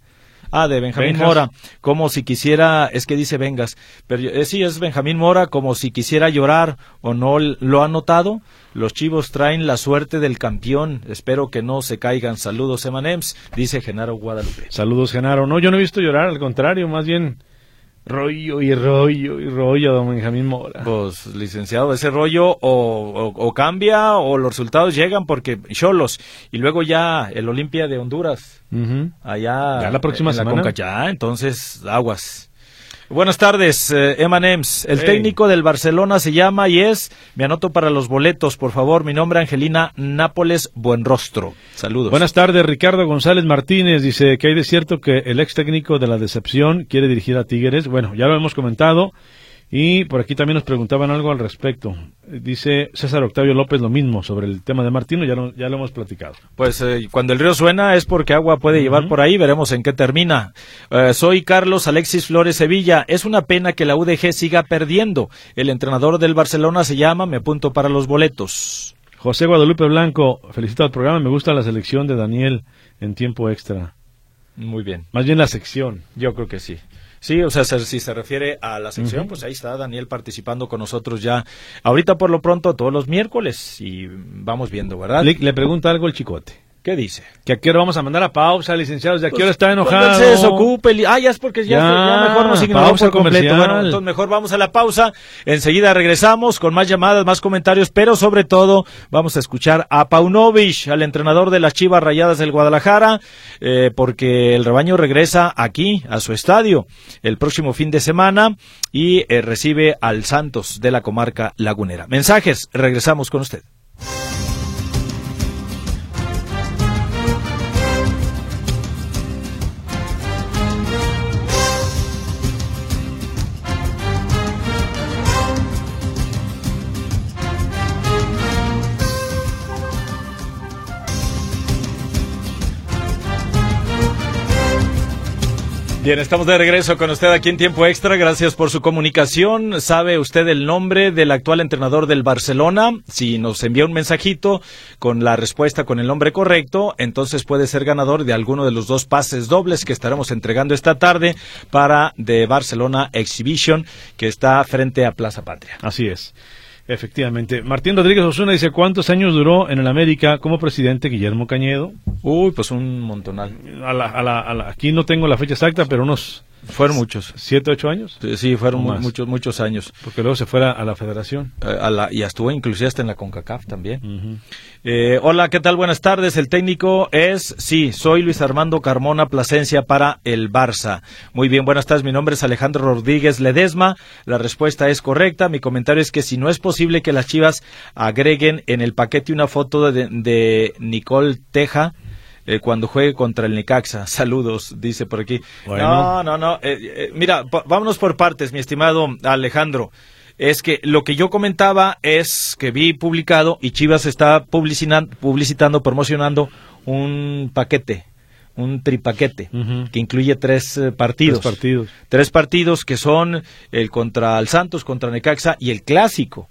Ah, de Benjamín Benjas. Mora. Como si quisiera, es que dice Vengas. Pero eh, sí, es Benjamín Mora, como si quisiera llorar o no lo ha notado. Los chivos traen la suerte del campeón. Espero que no se caigan. Saludos, Emanems, dice Genaro Guadalupe. Saludos, Genaro. No, yo no he visto llorar, al contrario, más bien rollo y rollo y rollo, don Benjamín Mora. Pues, licenciado, ese rollo o, o- o cambia o los resultados llegan porque Cholos y luego ya el Olimpia de Honduras, allá Ya la próxima en semana. Conca, ya, entonces aguas. Buenas tardes, eh, Emanems. El Hey. técnico del Barcelona se llama y es, me anoto para los boletos, por favor, mi nombre Angelina Nápoles Buenrostro. Saludos. Buenas tardes, Ricardo González Martínez dice que hay de cierto que el ex técnico de la decepción quiere dirigir a Tigres. Bueno, ya lo hemos comentado y por aquí también nos preguntaban algo al respecto. Dice César Octavio López lo mismo sobre el tema de Martino, ya lo, ya lo hemos platicado. Pues eh, cuando el río suena es porque agua puede llevar por ahí, veremos en qué termina. Eh, soy Carlos Alexis Flores Sevilla. Es una pena que la UDG siga perdiendo. El entrenador del Barcelona se llama, me apunto para los boletos. José Guadalupe Blanco, felicito al programa, me gusta la selección de Daniel en tiempo extra. Muy bien, Más bien la sección. yo creo que sí. Sí, o sea, se- si se refiere a la sección, pues ahí está Daniel participando con nosotros ya. Ahorita por lo pronto todos los miércoles y vamos viendo, ¿verdad? Le, le pregunta algo el chicote. ¿Qué dice? Que a qué hora vamos a mandar a pausa, licenciados, de a qué hora está enojado. se desocupe. Ah, ya es porque ya, Ya, ya mejor nos ignoró pausa por completo. comercial. Bueno, entonces mejor vamos a la pausa. Enseguida regresamos con más llamadas, más comentarios, pero sobre todo vamos a escuchar a Paunovic, al entrenador de las Chivas Rayadas del Guadalajara, eh, porque el rebaño regresa aquí, a su estadio, el próximo fin de semana y eh, recibe al Santos de la comarca lagunera. Mensajes, regresamos con usted. Bien, estamos de regreso con usted aquí en Tiempo Extra. Gracias por su comunicación. ¿Sabe usted el nombre del actual entrenador del Barcelona? Si nos envía un mensajito con la respuesta con el nombre correcto, entonces puede ser ganador de alguno de los dos pases dobles que estaremos entregando esta tarde para de Barcelona Exhibition, que está frente a Plaza Patria. Así es. Efectivamente. Martín Rodríguez Osuna dice, ¿cuántos años duró en el América como presidente Guillermo Cañedo? Uy, pues un montonal. A la, a la, aquí no tengo la fecha exacta, pero unos fueron muchos. ¿Siete, ocho años? Sí, fueron muchos, muchos años. Porque luego se fuera a la federación. Eh, a la, y estuvo inclusive hasta en la CONCACAF también. eh, hola, ¿qué tal? Buenas tardes. El técnico es, sí, soy Luis Armando Carmona Plasencia para el Barça. Muy bien, buenas tardes. Mi nombre es Alejandro Rodríguez Ledesma. La respuesta es correcta. Mi comentario es que si no es posible que las chivas agreguen en el paquete una foto de, de Nicole Teja, eh, cuando juegue contra el Necaxa. Saludos, dice por aquí. No, no, no. Eh, eh, mira, vámonos por partes, mi estimado Alejandro. Es que lo que yo comentaba es que vi publicado y Chivas está publicitando, promocionando un paquete, un tripaquete, que incluye tres partidos. Tres partidos. Tres partidos que son el contra el Santos, contra Necaxa y el clásico.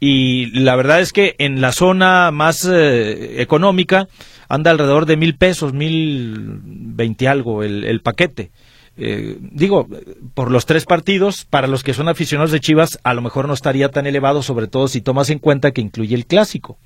Y la verdad es que en la zona más económica anda alrededor de mil pesos, mil veinte algo el, el paquete. Eh, digo, por los tres partidos, para los que son aficionados de Chivas, a lo mejor no estaría tan elevado, sobre todo si tomas en cuenta que incluye el clásico.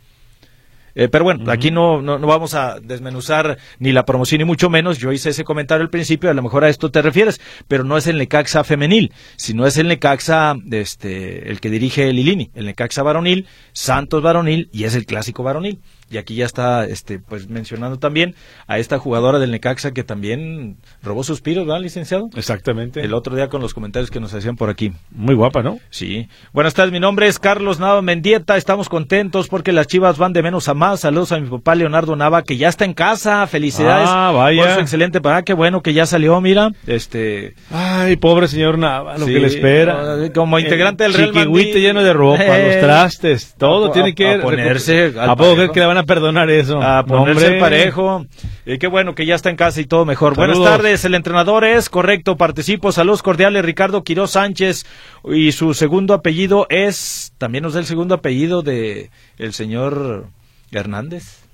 Eh, pero bueno, aquí no, no, no, vamos a desmenuzar ni la promoción ni mucho menos. Yo hice ese comentario al principio, a lo mejor a esto te refieres, pero no es el Necaxa femenil, sino es el Necaxa, este, el que dirige Lilini, el Necaxa varonil, Santos varonil y es el clásico varonil y aquí ya está este pues mencionando también a esta jugadora del Necaxa que también robó suspiros, ¿verdad, licenciado? Exactamente. El otro día con los comentarios que nos hacían por aquí. Muy guapa, ¿no? Sí. Buenas tardes, mi nombre es Carlos Nava Mendieta. Estamos contentos porque las Chivas van de menos a más. Saludos a mi papá Leonardo Nava que ya está en casa. Felicidades ah, vaya. por su excelente para qué bueno que ya salió, mira. Este Ay, pobre señor Nava, lo Sí, que le espera. como integrante del Real Madrid. lleno de ropa, Eh, los trastes, todo a- tiene que a ponerse al ¿A poco que le van a perdonar eso? a ponerse hombre. parejo. Y qué bueno que ya está en casa y todo mejor. Saludos. Buenas tardes, el entrenador es correcto, participo. Saludos cordiales, Ricardo Quiroz Sánchez. Y su segundo apellido es, también nos da el segundo apellido de el señor Hernández.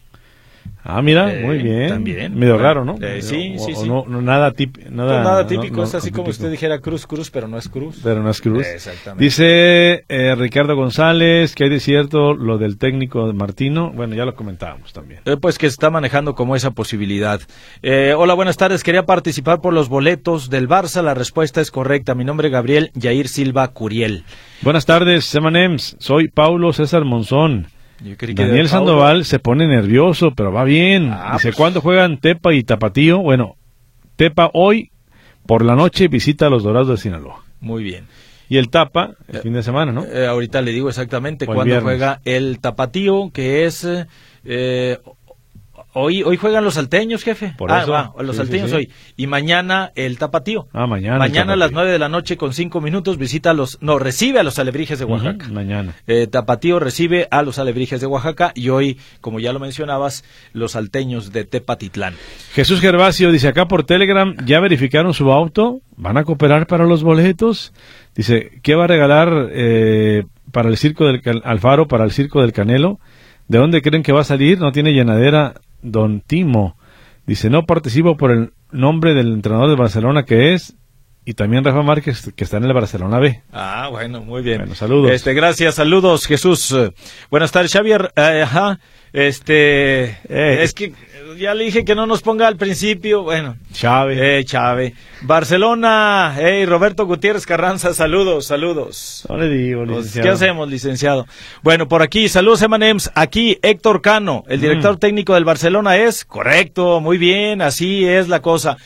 Ah, mira, Eh, muy bien. también. Medio raro, ¿no? Eh, sí, O- sí, o sí. No, no, nada, tip, nada, Pues nada típico, no, es así como usted dijera Cruz, Cruz, pero no es Cruz. Pero no es Cruz. Exactamente. Dice eh, Ricardo González que hay de cierto lo del técnico Martino. Bueno, ya lo comentábamos también. Eh, pues que se está manejando como esa posibilidad. Eh, hola, buenas tardes. Quería participar por los boletos del Barça. La respuesta es correcta. Mi nombre es Gabriel Yair Silva Curiel. Buenas tardes, Semanems. Soy Paulo César Monzón. Yo creí que Daniel. Sandoval se pone nervioso, pero va bien. Ah, Dice, pues. ¿cuándo juegan Tepa y Tapatío? Bueno, Tepa hoy por la noche visita a los Dorados de Sinaloa. Muy bien. Y el Tapa el fin de semana, ¿no? Eh, ahorita le digo exactamente cuándo juega el Tapatío, que es... eh, eh, hoy, hoy juegan los salteños, jefe. Por ah, eso. va, los Sí, salteños sí, sí. hoy. Y mañana el Tapatío. Ah, mañana. Mañana a las nueve de la noche con cinco minutos visita a los... No, recibe a los alebrijes de Oaxaca. Mañana. Eh, Tapatío recibe a los alebrijes de Oaxaca y hoy, como ya lo mencionabas, los salteños de Tepatitlán. Jesús Gervasio dice acá por Telegram, ¿ya verificaron su auto? ¿Van a cooperar para los boletos? Dice, ¿qué va a regalar eh, para el circo del Alfaro, para el circo del Canelo? ¿De dónde creen que va a salir? No tiene llenadera Don Timo. Dice, no participo por el nombre del entrenador de Barcelona que es, y también Rafa Márquez que está en el Barcelona B. Ah, bueno, muy bien. Bueno, saludos. Este, gracias, saludos, Jesús. Eh, buenas tardes, Xavier. Eh, ajá, este, Eh. es que ya le dije que no nos ponga al principio. Bueno, Chávez. eh, Chave. Barcelona, hey, Roberto Gutiérrez Carranza, saludos, saludos. no le digo, Pues, licenciado. ¿Qué hacemos, licenciado? Bueno, por aquí, saludos, Emanems. Aquí, Héctor Cano, el director técnico del Barcelona es correcto, muy bien, así es la cosa.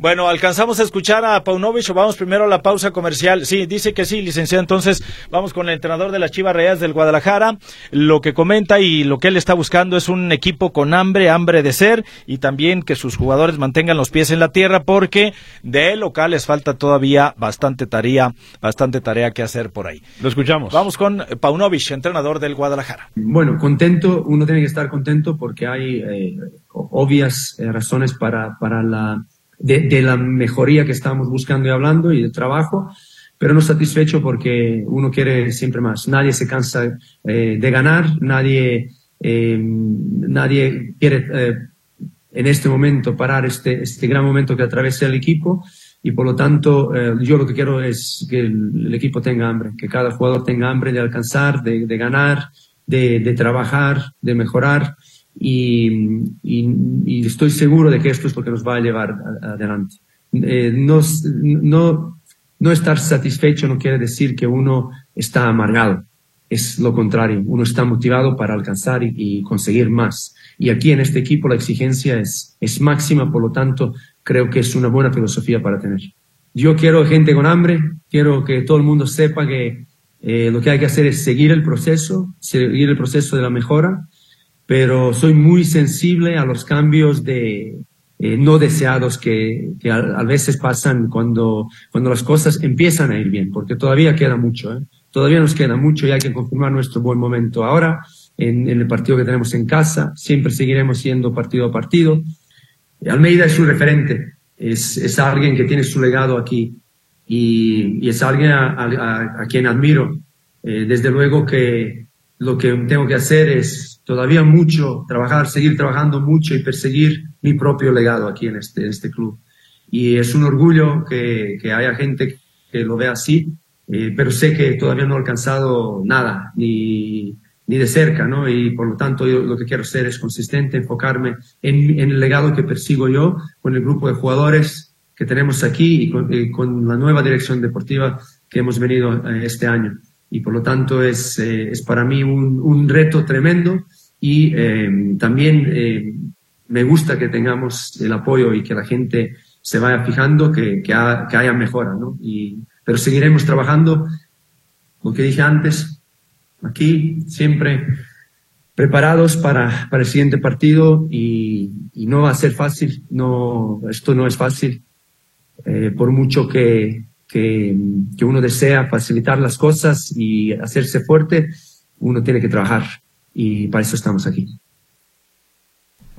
Bueno, ¿alcanzamos a escuchar a Paunovic o vamos primero a la pausa comercial? Sí, dice que sí, licenciado. Entonces, vamos con el entrenador de las Chivas Reales del Guadalajara. Lo que comenta y lo que él está buscando es un equipo con hambre, hambre de ser y también que sus jugadores mantengan los pies en la tierra porque de local les falta todavía bastante tarea, bastante tarea que hacer por ahí. Lo escuchamos. Vamos con Paunovic, entrenador del Guadalajara. Bueno, contento, uno tiene que estar contento porque hay eh, obvias eh, razones para, para la de, la mejoría que estamos buscando y hablando y de trabajo, pero no satisfecho porque uno quiere siempre más. Nadie se cansa eh, de ganar, nadie, eh, nadie quiere eh, en este momento parar este, este gran momento que atraviesa el equipo y por lo tanto yo lo que quiero es que el, equipo tenga hambre, que cada jugador tenga hambre de alcanzar, de, de ganar, de, de, trabajar, de mejorar y, y, estoy seguro de que esto es lo que nos va a llevar adelante. Eh, no, no, no estar satisfecho no quiere decir que uno está amargado. Es lo contrario. Uno está motivado para alcanzar y, conseguir más. Y aquí en este equipo la exigencia es, es máxima, por lo tanto, creo que es una buena filosofía para tener. Yo quiero gente con hambre, quiero que todo el mundo sepa que eh, lo que hay que hacer es seguir el proceso, seguir el proceso de la mejora pero soy muy sensible a los cambios de eh, no deseados que, que a, veces pasan cuando, cuando las cosas empiezan a ir bien, porque todavía queda mucho, ¿eh? todavía nos queda mucho y hay que confirmar nuestro buen momento ahora en, en el partido que tenemos en casa, siempre seguiremos siendo partido a partido. Almeida es un referente, es, es alguien que tiene su legado aquí y, y es alguien a, a, a quien admiro. Eh, desde luego que lo que tengo que hacer es todavía mucho trabajar, seguir trabajando mucho y perseguir mi propio legado aquí en este, este club. Y es un orgullo que, que haya gente que lo vea así, eh, pero sé que todavía no he alcanzado nada, ni, ni de cerca, ¿no? Y por lo tanto yo lo que quiero hacer es consistente, enfocarme en, en el legado que persigo yo con el grupo de jugadores que tenemos aquí y con, y con la nueva dirección deportiva que hemos venido eh, este año. Y por lo tanto es, eh, es para mí un, un reto tremendo y eh, también eh, me gusta que tengamos el apoyo y que la gente se vaya fijando que, que, haya mejora, ¿no? Y, pero seguiremos trabajando, lo que dije antes, aquí siempre preparados para, para el siguiente partido y, y, no va a ser fácil, no, esto no es fácil, eh, por mucho que, que, que uno desea facilitar las cosas y hacerse fuerte, uno tiene que trabajar y para eso estamos aquí.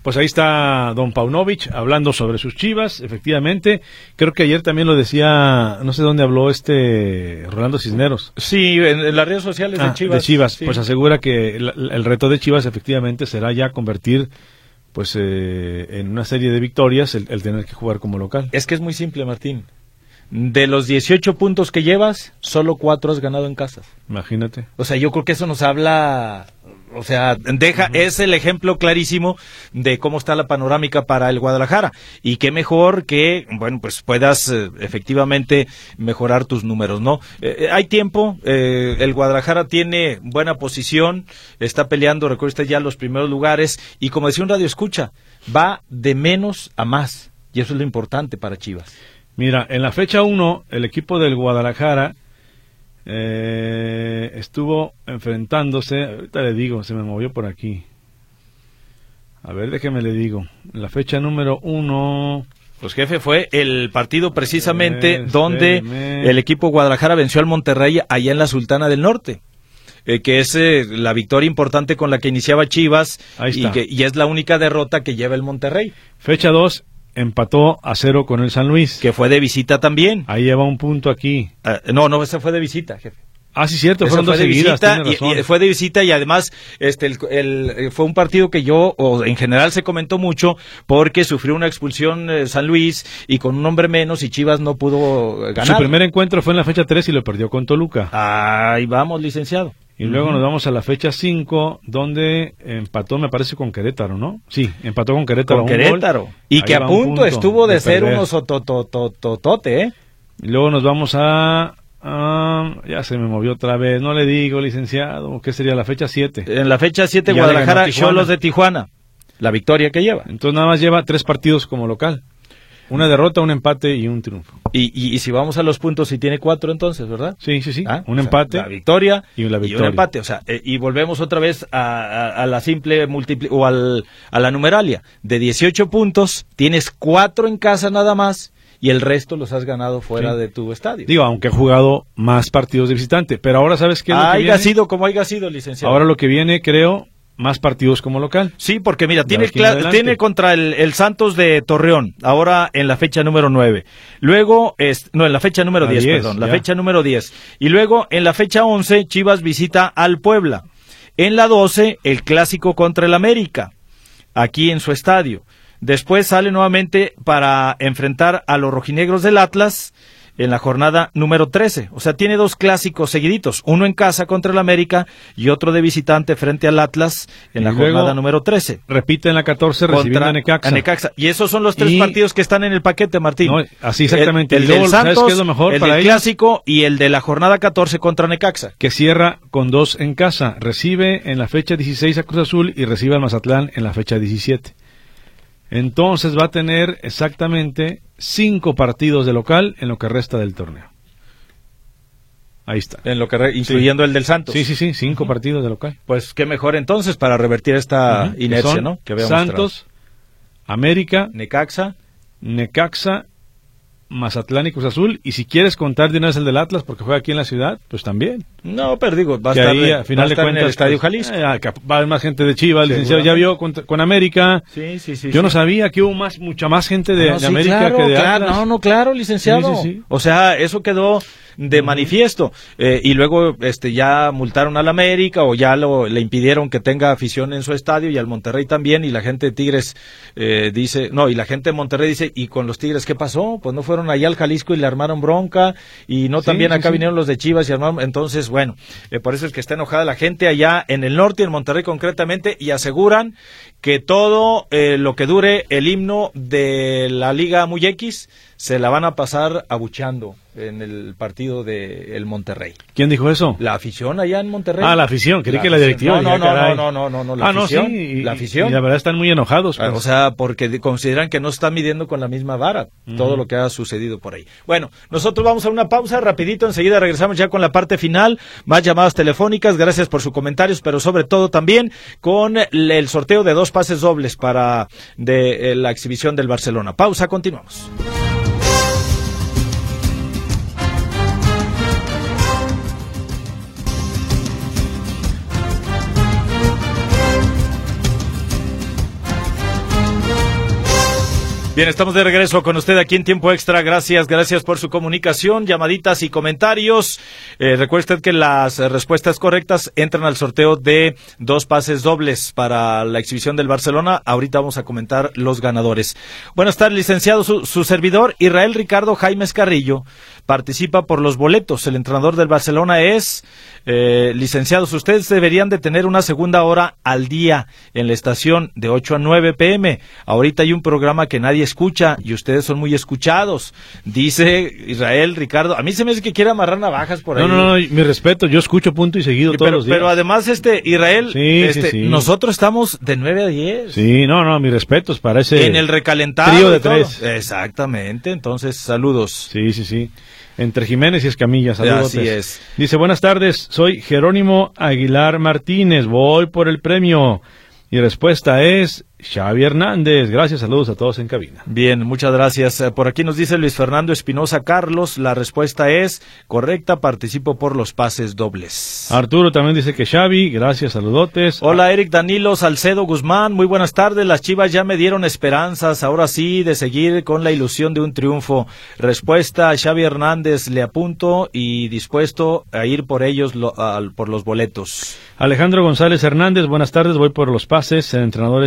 Pues ahí está don Paunovic hablando sobre sus chivas, efectivamente. Creo que ayer también lo decía, no sé dónde habló este Rolando Cisneros. Sí, en, las redes sociales de ah, Chivas. De Chivas, pues asegura que el, reto de Chivas efectivamente será ya convertir pues eh, en una serie de victorias el, el tener que jugar como local. Es que es muy simple, Martín. De los 18 puntos que llevas, solo cuatro has ganado en casas. Imagínate. O sea, yo creo que eso nos habla o sea, deja, es el ejemplo clarísimo de cómo está la panorámica para el Guadalajara. Y qué mejor que, bueno, pues puedas eh, efectivamente mejorar tus números, ¿no? Eh, eh, hay tiempo, el Guadalajara tiene buena posición, está peleando, recuerda ya los primeros lugares, y como decía un radio escucha, va de menos a más. Y eso es lo importante para Chivas. Mira, en la fecha 1, el equipo del Guadalajara eh, estuvo enfrentándose, ahorita le digo, se me movió por aquí. A ver, déjeme le digo. La fecha número uno. Pues jefe, fue el partido precisamente donde el equipo Guadalajara venció al Monterrey allá en la Sultana del Norte. Eh, que es eh, la victoria importante con la que iniciaba Chivas y, que, y es la única derrota que lleva el Monterrey. Fecha 2, empató a cero con el San Luis. Que fue de visita también. Ahí lleva un punto aquí. Ah, no, no, ese fue de visita, jefe. Ah, sí, cierto, fueron fue de visita y, fue de visita y además este el, fue un partido que yo o en general se comentó mucho porque sufrió una expulsión eh, San Luis y con un hombre menos y Chivas no pudo ganar. Su primer encuentro fue en la fecha 3 y lo perdió con Toluca. Ahí vamos, licenciado. Y luego nos vamos a la fecha 5, donde empató, me parece, con Querétaro, ¿no? Sí, empató con Querétaro. Con Querétaro. Y que a punto estuvo de, ser unos ototototote, ¿eh? Y luego nos vamos a, Ya se me movió otra vez. No le digo, licenciado. ¿Qué sería la fecha 7? En la fecha 7, Guadalajara, Cholos de Tijuana. La victoria que lleva. Entonces nada más lleva tres partidos como local. Una derrota, un empate y un triunfo. Y, y, si vamos a los puntos, si tiene cuatro entonces, ¿verdad? Sí, sí, sí. Ah, un empate. la victoria y, la victoria. y, un empate. O sea, eh, y volvemos otra vez a, la simple multipli o al, a la numeralia. De 18 puntos, tienes cuatro en casa nada más y el resto los has ganado fuera de tu estadio. Digo, aunque he jugado más partidos de visitante, pero ahora sabes qué es lo que sido como haya sido, licenciado. Ahora lo que viene, creo, más partidos como local. Sí, porque mira, tiene, tiene contra el, Santos de Torreón, ahora en la fecha número 9. Luego, es, no, en la fecha número 10, perdón, la fecha número 10. Y luego, en la fecha 11, Chivas visita al Puebla. En la 12, el clásico contra el América, aquí en su estadio. Después sale nuevamente para enfrentar a los rojinegros del Atlas en la jornada número 13. O sea, tiene dos clásicos seguiditos, uno en casa contra el América y otro de visitante frente al Atlas en la jornada número 13. Repite en la 14 recibiendo a Necaxa. Y esos son los tres partidos que están en el paquete, Martín. así exactamente. El, del Santos, lo mejor el del clásico y el de la jornada 14 contra Necaxa. Que cierra con dos en casa. Recibe en la fecha 16 a Cruz Azul y recibe al Mazatlán en la fecha 17. Entonces va a tener exactamente cinco partidos de local en lo que resta del torneo. Ahí está. En lo que incluyendo el del Santos. Sí, sí, sí, cinco partidos de local. Pues qué mejor entonces para revertir esta inercia, ¿no? Que Santos, América, Necaxa, Necaxa Mazatlán y Cruz Azul. Y si quieres contar de una vez el del Atlas, porque juega aquí en la ciudad, pues también. No, pero digo, va a estar, a final de cuentas, en el Estadio pues, Jalisco. Eh, va a haber más gente de Chivas, el licenciado ya vio con, América. Sí, sí, sí. Yo no sabía que hubo más, mucha más gente de, América que de claro, No, no, claro, licenciado. O sea, eso quedó de manifiesto eh, y luego este ya multaron al América o ya lo, le impidieron que tenga afición en su estadio y al Monterrey también y la gente de Tigres eh, dice no y la gente de Monterrey dice y con los Tigres qué pasó pues no fueron allá al Jalisco y le armaron bronca y no también acá vinieron los de Chivas y armaron entonces bueno eh, por eso es que está enojada la gente allá en el norte en Monterrey concretamente y aseguran que todo lo que dure el himno de la Liga Muy se la van a pasar abuchando en el partido de el Monterrey. ¿Quién dijo eso? La afición allá en Monterrey. Ah, la afición, creí que la directiva. No, no, no, no, no, no, no, la ah, afición. No, sí, la afición. Y la verdad están muy enojados. Pues. O sea, porque consideran que no está midiendo con la misma vara todo lo que ha sucedido por ahí. Bueno, nosotros vamos a una pausa rapidito, enseguida regresamos ya con la parte final, más llamadas telefónicas, gracias por sus comentarios, pero sobre todo también con el sorteo de dos pases dobles para de, eh, la exhibición del Barcelona. Pausa, continuamos. Bien, estamos de regreso con usted aquí en Tiempo Extra. Gracias, gracias por su comunicación, llamaditas y comentarios. Eh, recuerde usted que las respuestas correctas entran al sorteo de dos pases dobles para la exhibición del Barcelona. Ahorita vamos a comentar los ganadores. Buenas tardes, licenciado. Su, servidor, Israel Ricardo Jaime Carrillo, participa por los boletos. El entrenador del Barcelona es, eh, licenciados, ustedes deberían de tener una segunda hora al día en la estación de 8 a 9 pm. Ahorita hay un programa que nadie escucha y ustedes son muy escuchados. Dice Israel, Ricardo, a mí se me hace que quiere amarrar navajas por ahí. No, no, no, mi respeto, yo escucho punto y seguido todos los días. Pero además, este, Israel, este, nosotros estamos de 9 a 10. Sí, no, no, mi respeto es para ese... En el recalentado. Trío de tres. Exactamente, entonces saludos. Sí, sí, sí. Entre Jiménez y Escamilla, saludos. Así es. Dice, buenas tardes, soy Jerónimo Aguilar Martínez, voy por el premio. Y respuesta es Xavi Hernández. Gracias, saludos a todos en cabina. Bien, muchas gracias. Eh, por aquí nos dice Luis Fernando Espinosa Carlos. La respuesta es correcta, participo por los pases dobles. Arturo también dice que Xavi. Gracias, saludotes. Hola, Eric Danilo Salcedo Guzmán. Muy buenas tardes. Las chivas ya me dieron esperanzas, ahora sí, de seguir con la ilusión de un triunfo. Respuesta, Xavi Hernández, le apunto y dispuesto a ir por ellos, por los boletos. Alejandro González Hernández, buenas tardes. Voy por los pases. El entrenador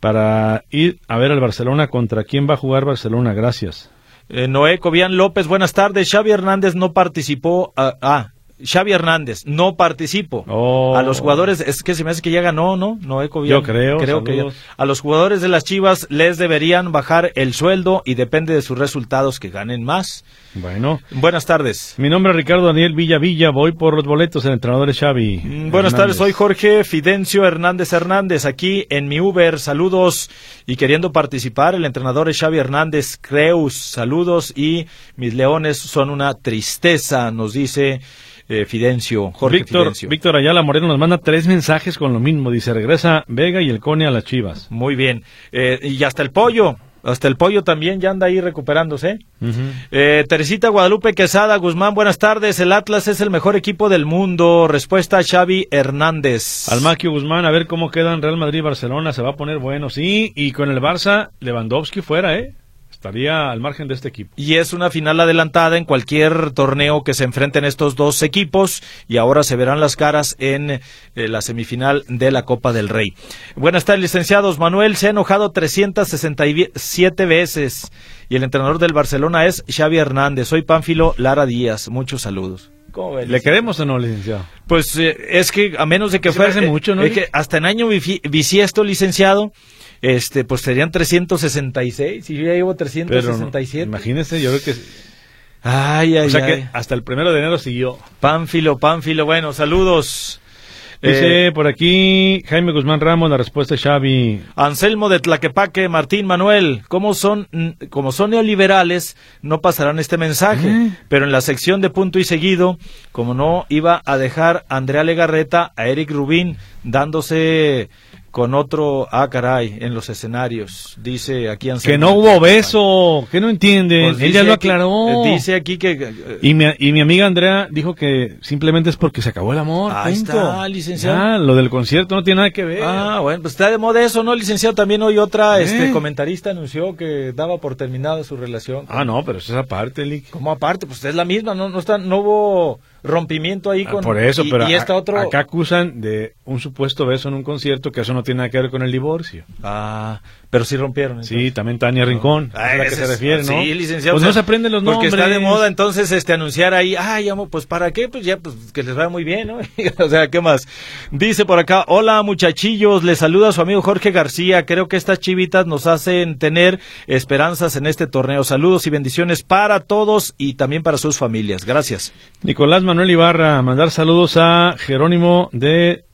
para ir a ver al Barcelona. ¿Contra quién va a jugar Barcelona? Gracias. Eh, Noé Cobian López, buenas tardes. Xavi Hernández no participó. ah, ah Xavi Hernández, no participo. A los oh. jugadores, es que se me hace que ya ganó, ¿no? No he Yo creo. Creo que A los jugadores de las Chivas les deberían bajar el sueldo y depende de sus resultados que ganen más. Bueno. Buenas tardes. Mi nombre es Ricardo Daniel Villa Villa, voy por los boletos, el entrenador es Xavi. Mm, buenas tardes, soy Jorge Fidencio Hernández Hernández, aquí en mi Uber, saludos y queriendo participar, el entrenador es Xavi Hernández Creus, saludos y mis leones son una tristeza, nos dice eh, Fidencio, Jorge Víctor, Víctor Ayala Moreno nos manda tres mensajes con lo mismo. Dice, regresa Vega y el Cone a las Chivas. Muy bien. Eh, y hasta el pollo. Hasta el pollo también ya anda ahí recuperándose. eh, Teresita Guadalupe Quesada, Guzmán, buenas tardes. El Atlas es el mejor equipo del mundo. Respuesta Xavi Hernández. Almaquio Guzmán, a ver cómo quedan Real Madrid y Barcelona. Se va a poner bueno, sí. Y con el Barça, Lewandowski fuera, ¿eh? Estaría al margen de este equipo. Y es una final adelantada en cualquier torneo que se enfrenten estos dos equipos y ahora se verán las caras en eh, la semifinal de la Copa del Rey. Buenas tardes, licenciados. Manuel se ha enojado 367 veces y el entrenador del Barcelona es Xavi Hernández. Soy Pánfilo Lara Díaz. Muchos saludos. ¿Le queremos o no, licenciado? Pues eh, es que a menos de que fuera... mucho, ¿no? Es que hasta en año bisiesto, licenciado, este, pues serían 366 y yo ya llevo 367. imagínese, yo creo que... Ay, ay, o sea que hasta el primero de enero siguió. Pánfilo, Pánfilo, bueno, saludos. Dice eh, por aquí Jaime Guzmán Ramos, la respuesta es Xavi. Anselmo de Tlaquepaque, Martín Manuel, como son, como son neoliberales, no pasarán este mensaje, ¿Eh? pero en la sección de punto y seguido, como no iba a dejar Andrea Legarreta a Eric Rubín dándose con otro, ah, caray, en los escenarios. Dice aquí Que no hubo beso, que no entiende. Pues Ella lo aclaró. Eh, dice aquí que. y, mi, y mi amiga Andrea dijo que simplemente es porque se acabó el amor. Ahí está, licenciado. Ah, lo del concierto no tiene nada que ver. Ah, bueno, pues está de moda eso, ¿no, licenciado? También hoy otra este, ¿Eh? comentarista anunció que daba por terminada su relación. Ah, no, pero eso es aparte, Lick. ¿Cómo aparte? Pues es la misma, no, no, está, no hubo rompimiento ahí ah, con... por eso, pero acá acusan de un supuesto beso en un concierto que eso no tiene nada que ver con el divorcio. Ah, pero sí rompieron. Sí, también Tania Rincón, a la que se refiere, ¿no? Sí, licenciado. Pues no se aprenden los nombres. Porque está de moda entonces este anunciar ahí, ay, amo, pues ¿para qué? Pues ya, pues que les vaya muy bien, ¿no? o sea, ¿qué más? Dice por acá, hola muchachillos, les saluda su amigo Jorge García, creo que estas chivitas nos hacen tener esperanzas en este torneo. Saludos y bendiciones para todos y también para sus familias. Gracias. Nicolás Manuel Ibarra, mandar saludos a Jerónimo de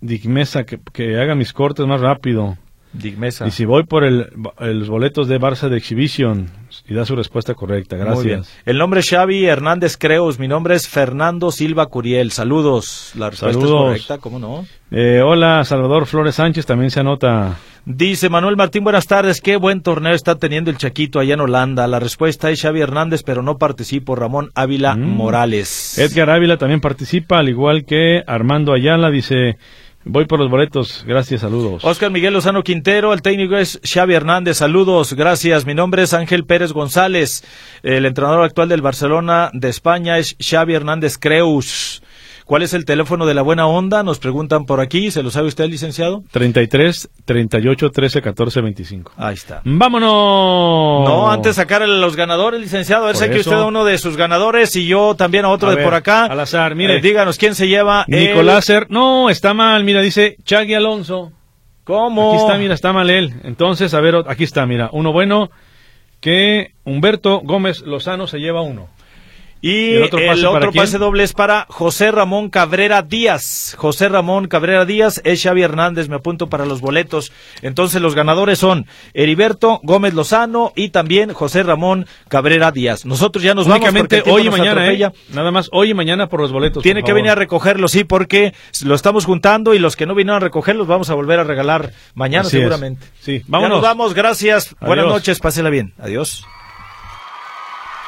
Digmesa, que, que haga mis cortes más rápido. Digmesa. Y si voy por el, los boletos de Barça de Exhibition y da su respuesta correcta, gracias. El nombre es Xavi Hernández Creus, mi nombre es Fernando Silva Curiel. Saludos, la respuesta es correcta, ¿cómo no? Eh, hola, Salvador Flores Sánchez, también se anota. Dice Manuel Martín, buenas tardes, qué buen torneo está teniendo el Chaquito allá en Holanda. La respuesta es Xavi Hernández, pero no participo, Ramón Ávila mm. Morales. Edgar Ávila también participa, al igual que Armando Ayala, dice... Voy por los boletos, gracias, saludos. Oscar Miguel Lozano Quintero, el técnico es Xavi Hernández, saludos, gracias. Mi nombre es Ángel Pérez González, el entrenador actual del Barcelona de España es Xavi Hernández Creus. ¿Cuál es el teléfono de la buena onda? Nos preguntan por aquí. ¿Se lo sabe usted, licenciado? 33 38 13 14 25. Ahí está. ¡Vámonos! No, antes sacar a los ganadores, licenciado. A ver, sé que usted a uno de sus ganadores y yo también a otro de por acá. Al azar, mire. Eh, díganos quién se lleva. Nicolás No, está mal. Mira, dice Chagui Alonso. ¿Cómo? Aquí está, mira, está mal él. Entonces, a ver, aquí está, mira. Uno bueno que Humberto Gómez Lozano se lleva uno. Y, el otro, pase, doble es para José Ramón Cabrera Díaz. José Ramón Cabrera Díaz es Xavi Hernández, me apunto para los boletos. Entonces los ganadores son Heriberto Gómez Lozano y también José Ramón Cabrera Díaz. Nosotros ya nos Únicamente vamos hoy y mañana, ¿eh? nada más hoy y mañana por los boletos. Tiene que venir a recogerlos, sí, porque lo estamos juntando y los que no vinieron a recogerlos vamos a volver a regalar mañana seguramente. Sí, vámonos. nos vamos, gracias. Buenas noches, pásela bien. Adiós.